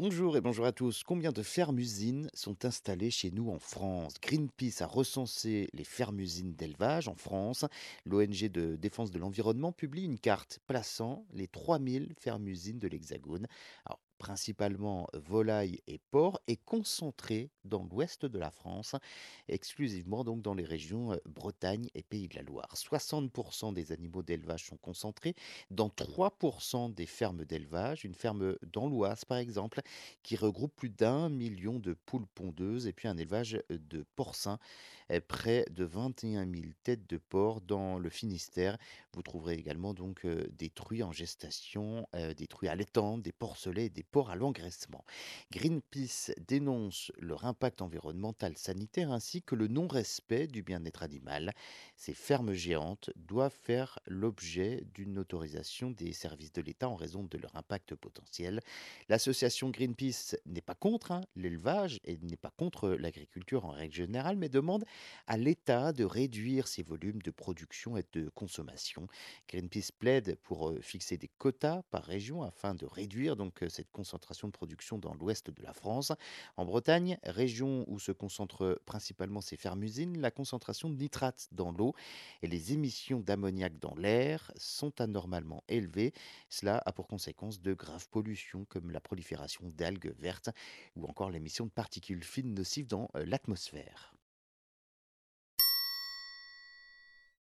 Bonjour et bonjour à tous. Combien de fermes-usines sont installées chez nous en France? Greenpeace a recensé les fermes-usines d'élevage en France. L'ONG de défense de l'environnement publie une carte plaçant les 3000 fermes-usines de l'Hexagone. Principalement volailles et porcs, et concentrées dans l'ouest de la France, exclusivement donc dans les régions Bretagne et Pays de la Loire. 60% des animaux d'élevage sont concentrés dans 3% des fermes d'élevage. Une ferme dans l'Oise, par exemple, qui regroupe plus d'un million de poules pondeuses et puis un élevage de porcins, près de 21 000 têtes de porc dans le Finistère. Vous trouverez également donc des truies en gestation, des truies allaitantes, des porcelets et des porcs à l'engraissement. Greenpeace dénonce leur impact environnemental sanitaire ainsi que le non-respect du bien-être animal. Ces fermes géantes doivent faire l'objet d'une autorisation des services de l'État en raison de leur impact potentiel. L'association Greenpeace n'est pas contre hein, l'élevage et n'est pas contre l'agriculture en règle générale, mais demande à l'État de réduire ses volumes de production et de consommation. Greenpeace plaide pour euh, fixer des quotas par région afin de réduire donc euh, cette concentration de production dans l'ouest de la France. En Bretagne, région où se concentrent principalement ces fermes-usines, la concentration de nitrates dans l'eau et les émissions d'ammoniac dans l'air sont anormalement élevées. Cela a pour conséquence de graves pollutions comme la prolifération d'algues vertes ou encore l'émission de particules fines nocives dans euh, l'atmosphère.